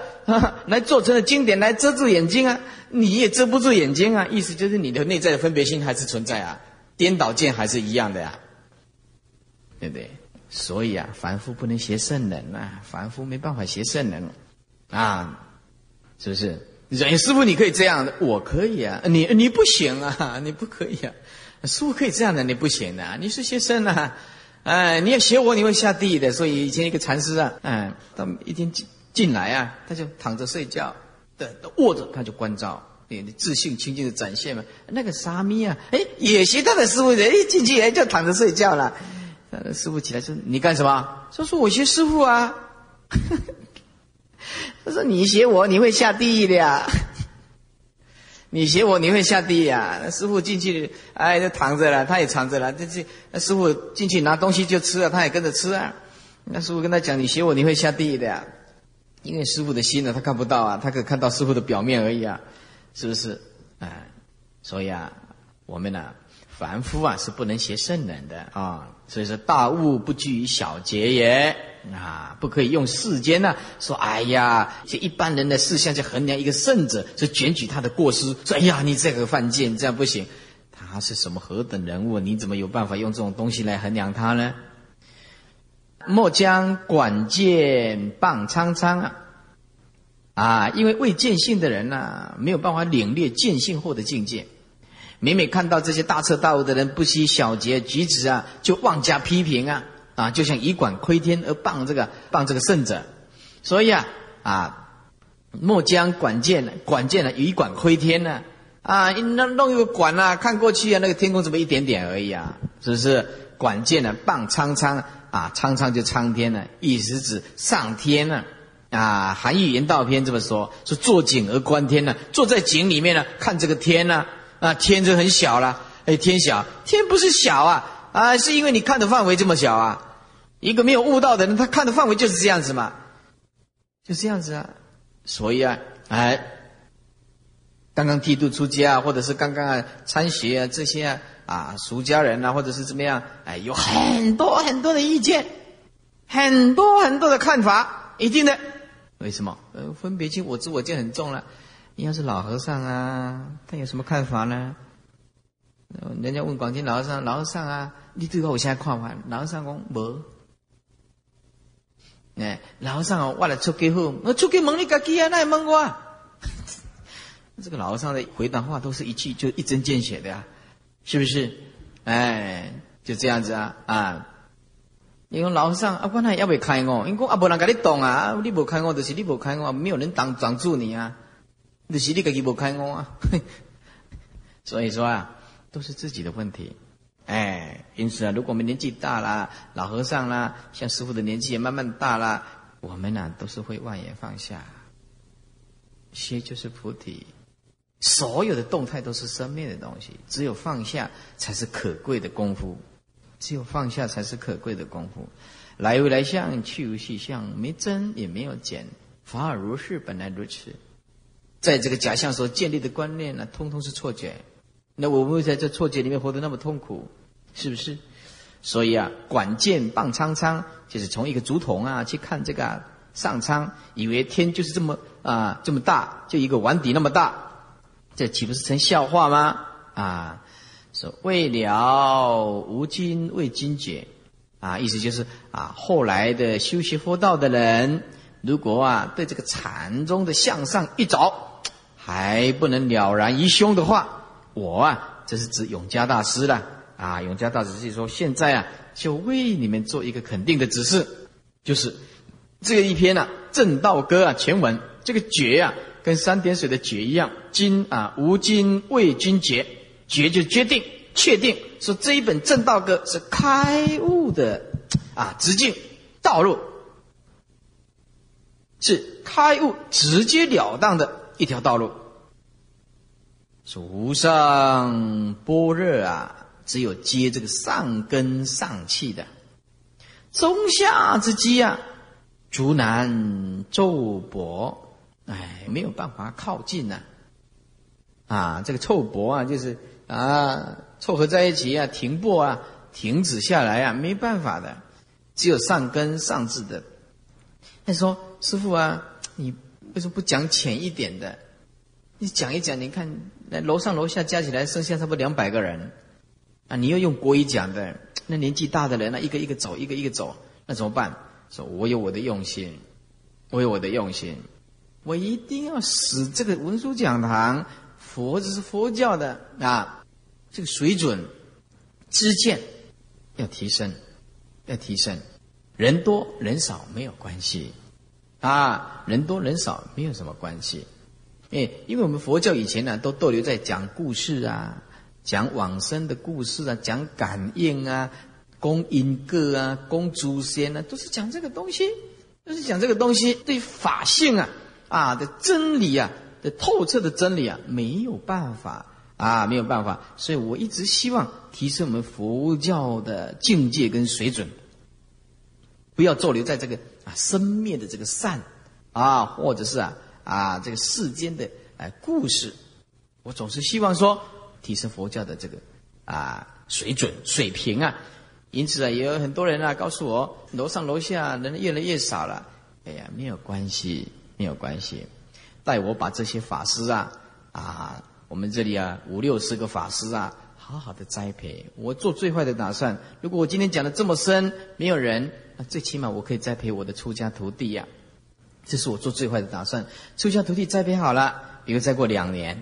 来做成了经典来遮住眼睛啊，你也遮不住眼睛啊。意思就是你的内在的分别心还是存在啊，颠倒见还是一样的呀，对不对？所以啊，凡夫不能学圣人啊，凡夫没办法学圣人啊，是不是？人师傅你可以这样的，我可以啊，你你不行啊，(laughs) 你不可以啊，师傅可以这样的，你不行的，你是学圣啊。哎，你要学我，你会下地的。所以以前一个禅师啊，哎，他一天进进来啊，他就躺着睡觉，的卧着，他就关照，你自信清净的展现嘛。那个沙弥啊，哎，也学他的师傅的，一，进去哎就躺着睡觉了。师傅起来说：“你干什么？”说：“说我学师傅啊。(laughs) ”他说：“你学我，你会下地狱的呀。(laughs) ”你学我，你会下地呀？那师傅进去，哎，就躺着了，他也躺着了。这这，那师傅进去拿东西就吃了，他也跟着吃啊。那师傅跟他讲：“你学我，你会下地狱的呀。”因为师傅的心呢，他看不到啊，他可看到师傅的表面而已啊，是不是？哎，所以啊，我们呢，凡夫啊，是不能学圣人的啊。所以说，大悟不拘于小节也。啊，不可以用世间呢说，哎呀，这一般人的事项去衡量一个圣者，就检举他的过失，说，哎呀，你这个犯贱，这样不行。他是什么何等人物？你怎么有办法用这种东西来衡量他呢？莫将管见棒苍苍啊！啊，因为未见性的人呢，没有办法领略见性后的境界。每每看到这些大彻大悟的人不惜小节举止啊，就妄加批评啊啊，就像以管窥天而谤这个谤这个圣者。所以啊啊，莫将管见管见了以管窥天呢啊，弄弄一个管啊，看过去啊，那个天空怎么一点点而已啊？是不是？管见呢，谤苍苍啊，苍苍就苍天了，意思指上天呢。啊，《韩愈言道篇》这么说：说坐井而观天呢，坐在井里面呢，看这个天呢，啊，啊天就很小了。哎，天小，天不是小啊，啊，是因为你看的范围这么小啊。一个没有悟道的人，他看的范围就是这样子嘛，就这样子啊。所以啊，哎，刚刚剃度出家啊，或者是刚刚啊参学啊这些啊啊俗家人啊，或者是怎么样，哎，有很多很多的意见，很多很多的看法，一定的。为什么？呃，分别心、我执、我见很重了。你要是老和尚啊，他有什么看法呢？人家问广清老和尚：“老和尚啊，你对我现在看法？”老和尚讲：“无。”哎，老和尚啊，我来出家后，我出家问你家己啊，那也问我。(laughs) 这个老和尚的回答话都是一句就一针见血的呀，是不是？哎，就这样子啊啊。你讲老和尚啊，我那要不开我？因讲啊，无人跟你动啊，你无开我，就是你无开我，没有人挡挡住你啊，就是你自己无开我啊。(laughs) 所以说啊，都是自己的问题。哎，因此啊，如果我们年纪大了，老和尚啦，像师傅的年纪也慢慢大了，我们呢都是会万言放下。歇就是菩提，所有的动态都是生命的东西，只有放下才是可贵的功夫。只有放下才是可贵的功夫。来无来相，去无去相，没增也没有减，法尔如是，本来如此。在这个假象所建立的观念呢，通通是错觉。那我们会在这错觉里面活得那么痛苦，是不是？所以啊，管见棒苍苍，就是从一个竹筒啊去看这个上苍，以为天就是这么啊这么大，就一个碗底那么大，这岂不是成笑话吗？啊！说未了无今未精解，啊，意思就是啊，后来的修习佛道的人，如果啊对这个禅宗的向上一找，还不能了然于胸的话，我啊，这是指永嘉大师了啊。永嘉大师是说，现在啊，就为你们做一个肯定的指示，就是这个一篇呢，《正道歌》啊，全文这个觉啊，跟三点水的觉一样，今啊无今未精解。决就决定确定说这一本正道歌是开悟的啊直径道路，是开悟直截了当的一条道路。说无上般若啊，只有接这个上根上气的，中下之机啊，足难骤薄，哎，没有办法靠近呐。啊，这个凑薄啊，就是。啊，凑合在一起啊，停步啊，停止下来啊，没办法的，只有上根上智的。他说：“师傅啊，你为什么不讲浅一点的？你讲一讲，你看那楼上楼下加起来剩下差不多两百个人啊，你要用国语讲的，那年纪大的人呢，一个一个走，一个一个走，那怎么办？说我有我的用心，我有我的用心，我一定要使这个文殊讲堂，佛这是佛教的啊。”这个水准、知见要提升，要提升。人多人少没有关系，啊，人多人少没有什么关系。哎，因为我们佛教以前呢，都逗留在讲故事啊，讲往生的故事啊，讲感应啊，供因果啊，供祖先啊，都是讲这个东西，都是讲这个东西对法性啊啊的真理啊的透彻的真理啊，没有办法。啊，没有办法，所以我一直希望提升我们佛教的境界跟水准，不要坐留在这个啊生灭的这个善啊，或者是啊啊这个世间的哎故事，我总是希望说提升佛教的这个啊水准水平啊。因此啊，也有很多人啊告诉我，楼上楼下人越来越少了。哎呀，没有关系，没有关系，待我把这些法师啊啊。我们这里啊，五六十个法师啊，好好的栽培。我做最坏的打算，如果我今天讲的这么深，没有人，最起码我可以栽培我的出家徒弟呀。这是我做最坏的打算。出家徒弟栽培好了，比如再过两年，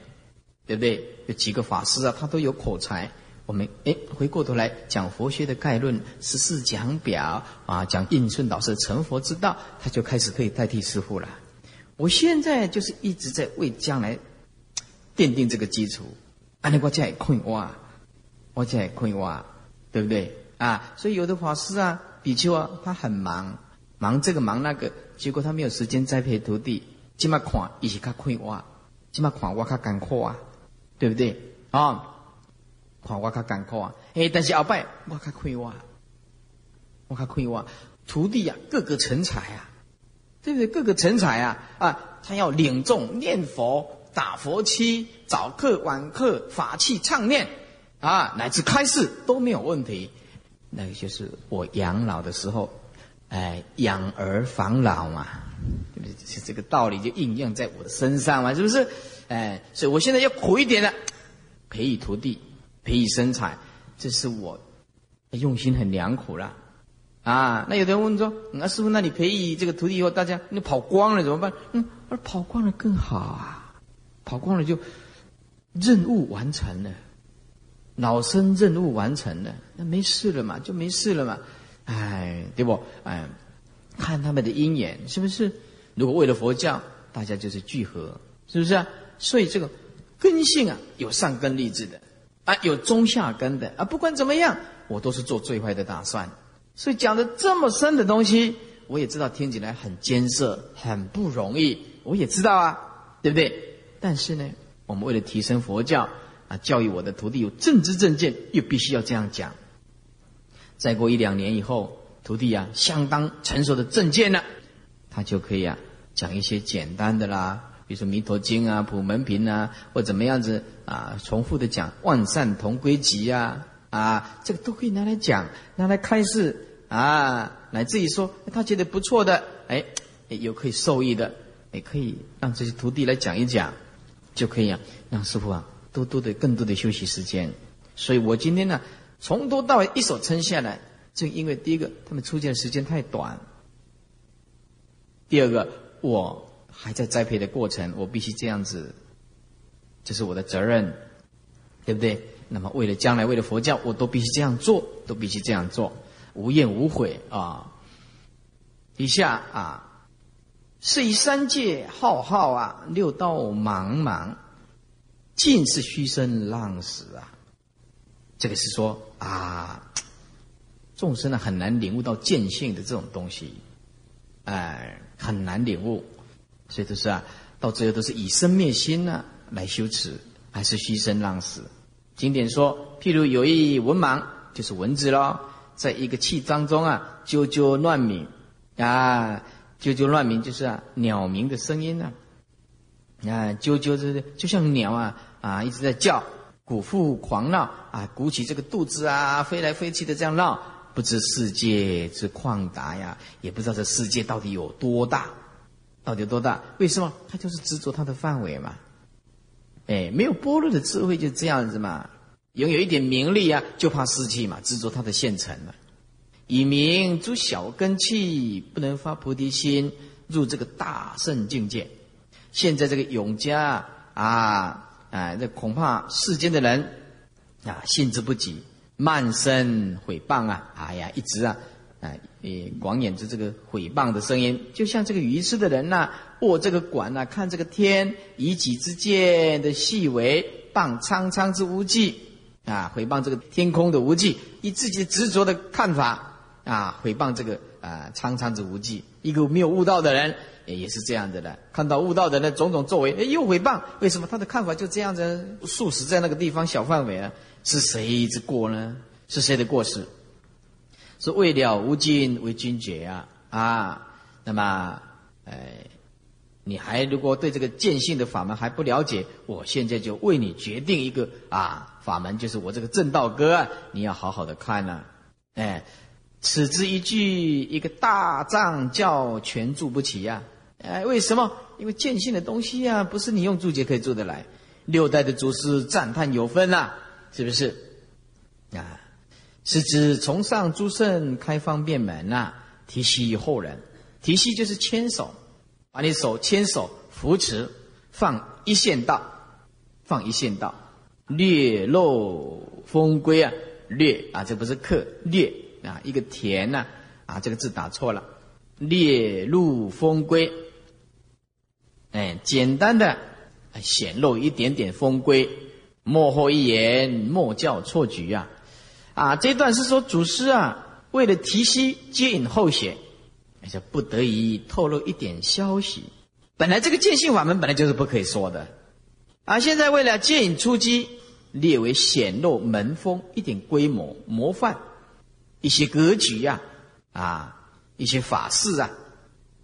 对不对？有几个法师啊，他都有口才。我们哎，回过头来讲佛学的概论，十四讲表啊，讲应顺导师成佛之道，他就开始可以代替师傅了。我现在就是一直在为将来奠定这个基础。啊，你我这也困哇，我这也困哇，对不对啊？所以有的法师啊，比丘啊，他很忙，忙这个忙那个，结果他没有时间栽培徒弟。今嘛看，也是较困哇，今嘛看我较艰苦啊，对不对啊？看我较艰苦啊！哎，但是后摆我较快活，我较快活。徒弟呀，个个成才啊，对不对？个个成才啊！啊，他要领众念佛、打佛七、早课晚课、法器唱念啊，乃至开示都没有问题。那个就是我养老的时候，哎，养儿防老嘛，对不对？这个道理就应用在我的身上嘛，是不是？哎，所以我现在要苦一点了，培育徒弟。培育生产，这是我用心很良苦了啊！那有的人问说：“那师傅，那你培育这个徒弟以后，大家你跑光了怎么办？”嗯，而跑光了更好啊！跑光了就任务完成了，老生任务完成了，那没事了嘛，就没事了嘛。哎，对不？哎，看他们的因缘是不是？如果为了佛教，大家就是聚合，是不是啊？所以这个根性啊，有上根立志的。啊，有中下根的啊，不管怎么样，我都是做最坏的打算。所以讲的这么深的东西，我也知道听起来很艰涩，很不容易。我也知道啊，对不对？但是呢，我们为了提升佛教啊，教育我的徒弟有正知正见，又必须要这样讲。再过一两年以后，徒弟啊，相当成熟的正见了，他就可以啊，讲一些简单的啦。比如说《弥陀经》啊，《普门品》啊，或怎么样子啊，重复的讲“万善同归集”呀，啊，这个都可以拿来讲，拿来开示啊，乃至于说他觉得不错的，哎，有可以受益的，也可以让这些徒弟来讲一讲，就可以啊，让师傅啊多多的更多的休息时间。所以我今天呢，从头到尾一手撑下来，就因为第一个他们出现的时间太短，第二个我。还在栽培的过程，我必须这样子，这是我的责任，对不对？那么为了将来，为了佛教，我都必须这样做，都必须这样做，无怨无悔啊！以下啊，是以三界浩浩啊，六道茫茫，尽是虚生浪死啊！这个是说啊，众生呢很难领悟到见性的这种东西，哎，很难领悟。所以都是啊，到最后都是以生灭心呢来修持，还是虚生浪死。经典说，譬如有一文盲，就是蚊子咯，在一个气当中啊，啾啾乱鸣啊，啾啾乱鸣就是啊鸟鸣的声音呢，啊啾啾是就像鸟啊啊一直在叫，鼓腹狂闹啊，鼓起这个肚子啊，飞来飞去的这样闹，不知世界之旷达呀，也不知道这世界到底有多大。到底有多大？为什么？他就是执着他的范围嘛。哎，没有般若的智慧就这样子嘛。拥有一点名利啊，就怕失去嘛，执着他的现成了。以名诸小根器，不能发菩提心，入这个大圣境界。现在这个永嘉啊啊，这恐怕世间的人啊，性之不及，慢声毁谤啊，哎呀，一直啊。哎，诶，广演着这个毁谤的声音，就像这个愚痴的人呐，握这个管呐，看这个天，以己之见的细微，谤苍苍之无际，啊，毁谤这个天空的无际，以自己执着的看法，啊，毁谤这个啊苍苍之无际。一个没有悟道的人，也是这样子的。看到悟道的人种种作为，哎，又诽谤，为什么他的看法就这样子？数十在那个地方小范围啊，是谁之过呢？是谁的过失？是为了无尽为君绝啊啊！那么，哎，你还如果对这个见性的法门还不了解，我现在就为你决定一个啊法门，就是我这个正道歌，你要好好的看呢。哎，此之一句，一个大藏教全住不起呀！哎，为什么？因为见性的东西呀，不是你用注解可以做得来。六代的祖师赞叹有分呐，是不是？啊。是指从上诸圣开方便门呐，提携后人，提携就是牵手，把你手牵手扶持，放一线道，放一线道，略漏风归啊，略啊，这不是客略啊，一个田呐啊，这个字打错了，列露风归，哎，简单的显露一点点风归，幕后一言，莫教错局啊，啊，这段是说祖师啊，为了提息接引后学，而且不得已透露一点消息。本来这个见性法门本来就是不可以说的，啊，现在为了借引出击，列为显露门风一点规模模范，一些格局呀，啊，一些法事啊。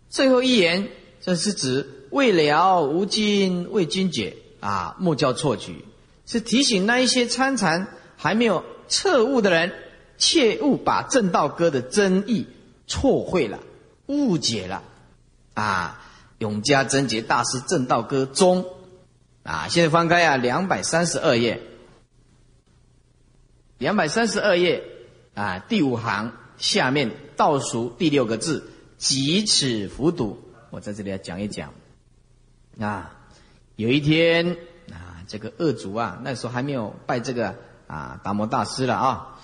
最后一言，这是指未了无尽为君解啊，莫教错举，是提醒那一些参禅还没有彻悟的人，切勿把正道歌的真意错会了、误解了，啊。永嘉贞节大师正道歌中，啊，现在翻开啊，两百三十二页，两百三十二页啊，第五行下面倒数第六个字“几尺浮堵”，我在这里要讲一讲。啊，有一天啊，这个恶主啊，那时候还没有拜这个啊达摩大师了啊。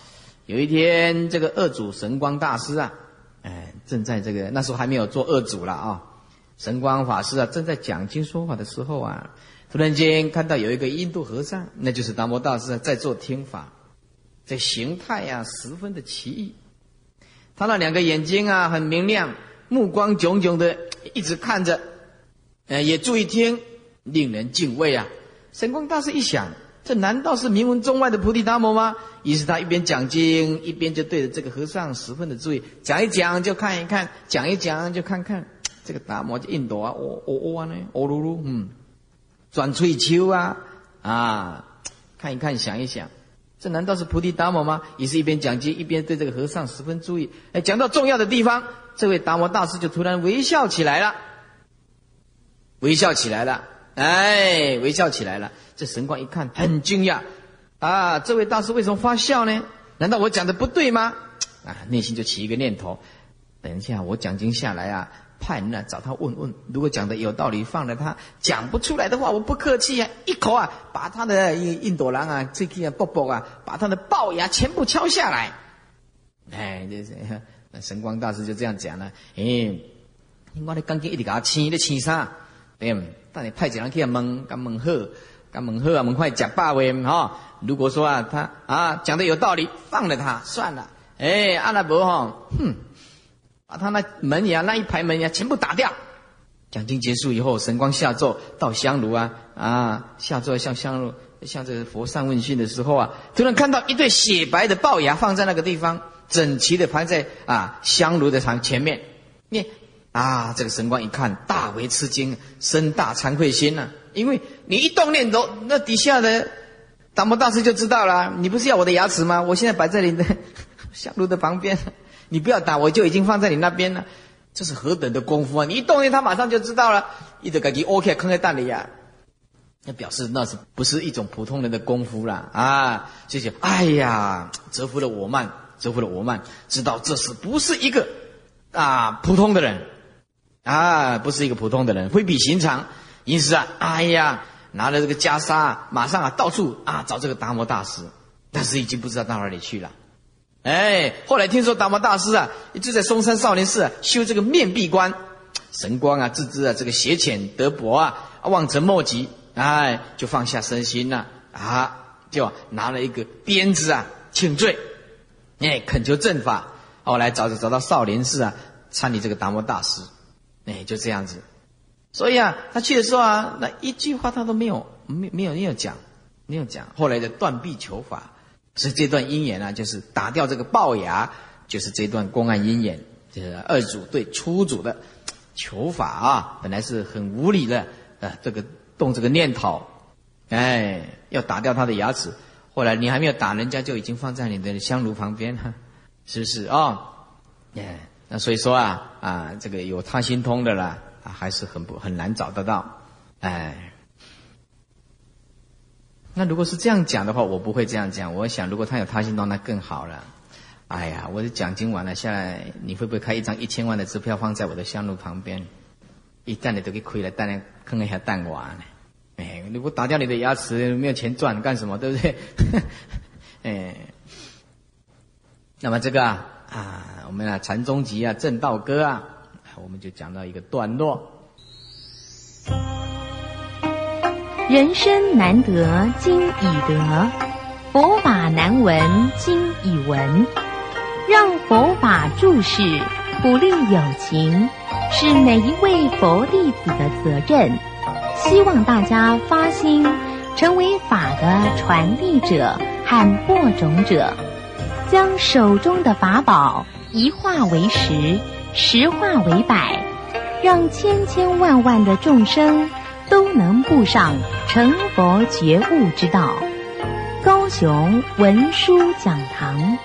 有一天，这个恶主神光大师啊，哎，正在这个那时候还没有做恶主了啊。神光法师啊，正在讲经说法的时候啊，突然间看到有一个印度和尚，那就是达摩大师在做听法，这形态呀十分的奇异。他那两个眼睛啊很明亮，目光炯炯的一直看着，呃也注意听，令人敬畏啊。神光大师一想，这难道是名闻中外的菩提达摩吗？于是他一边讲经，一边就对着这个和尚十分的注意，讲一讲就看一看，讲一讲就看看。这个达摩就印度啊，哦哦哦呢，哦噜噜，嗯，转翠秋啊，啊，看一看，想一想，这难道是菩提达摩吗？也是一边讲经，一边对这个和尚十分注意。哎，讲到重要的地方，这位达摩大师就突然微笑起来了，微笑起来了，哎，微笑起来了。这神光一看，很惊讶，啊，这位大师为什么发笑呢？难道我讲的不对吗？啊，内心就起一个念头，等一下我讲经下来啊。派人来找他问问，如果讲的有道理，放了他；讲不出来的话，我不客气啊，一口啊，把他的印印度狼啊，这个啊，啵啵啊，把他的龅牙全部敲下来。哎，这是神光大师就这样讲了。哎，我的刚经一直给他亲，你亲啥？对？但你派几人去问，敢问好，敢问好啊，问快讲罢话哈。如果说啊，他啊讲的有道理，放了他算了。哎，阿拉伯哈，哼。把他那门牙那一排门牙全部打掉。讲经结束以后，神光下座到香炉啊啊，下座向香炉向这个佛上问讯的时候啊，突然看到一对雪白的龅牙放在那个地方，整齐的排在啊香炉的场前面。你啊，这个神光一看，大为吃惊，生大惭愧心呐。因为你一动念头，那底下的达摩大师就知道了。你不是要我的牙齿吗？我现在摆在你的 (laughs) 香炉的旁边。你不要打，我就已经放在你那边了。这是何等的功夫啊！你一动念，他马上就知道了。一得赶紧 OK，坑在蛋里呀。那表示那是不是一种普通人的功夫了啊？谢谢。哎呀，折服了我慢，折服了我慢，知道这是不是一个啊普通的人啊？不是一个普通的人，非比寻常。因此啊，哎呀，拿着这个袈裟，马上啊到处啊找这个达摩大师，但是已经不知道到哪里去了。哎，后来听说达摩大师啊，一直在嵩山少林寺啊修这个面壁观，神光啊，自知啊这个邪浅德薄啊，望尘莫及，哎，就放下身心了啊，就拿了一个鞭子啊请罪，哎，恳求正法。后来找着找到少林寺啊，参礼这个达摩大师，哎，就这样子。所以啊，他去的时候啊，那一句话他都没有，没没有没有讲，没有讲。后来的断臂求法。所以这段姻缘呢，就是打掉这个龅牙，就是这段公案姻缘，就是二祖对初祖的求法啊，本来是很无理的，呃，这个动这个念头，哎，要打掉他的牙齿，后来你还没有打人家，就已经放在你的香炉旁边了，是不是啊？哎，那所以说啊，啊，这个有他心通的啦，啊，还是很不很难找得到，哎。那如果是这样讲的话，我不会这样讲。我想，如果他有他心通，那更好了。哎呀，我的奖金完了下来，你会不会开一张一千万的支票放在我的香炉旁边？一旦你都给亏了，当然坑一下蛋瓦呢。哎，如果打掉你的牙齿，没有钱赚，干什么？对不对？(laughs) 哎，那么这个啊，啊，我们啊禅宗集啊正道歌啊，我们就讲到一个段落。人生难得今已得，佛法难闻今已闻。让佛法注释，鼓励友情，是每一位佛弟子的责任。希望大家发心，成为法的传递者和播种者，将手中的法宝一化为十，十化为百，让千千万万的众生都能步上成佛觉悟之道。高雄文殊讲堂。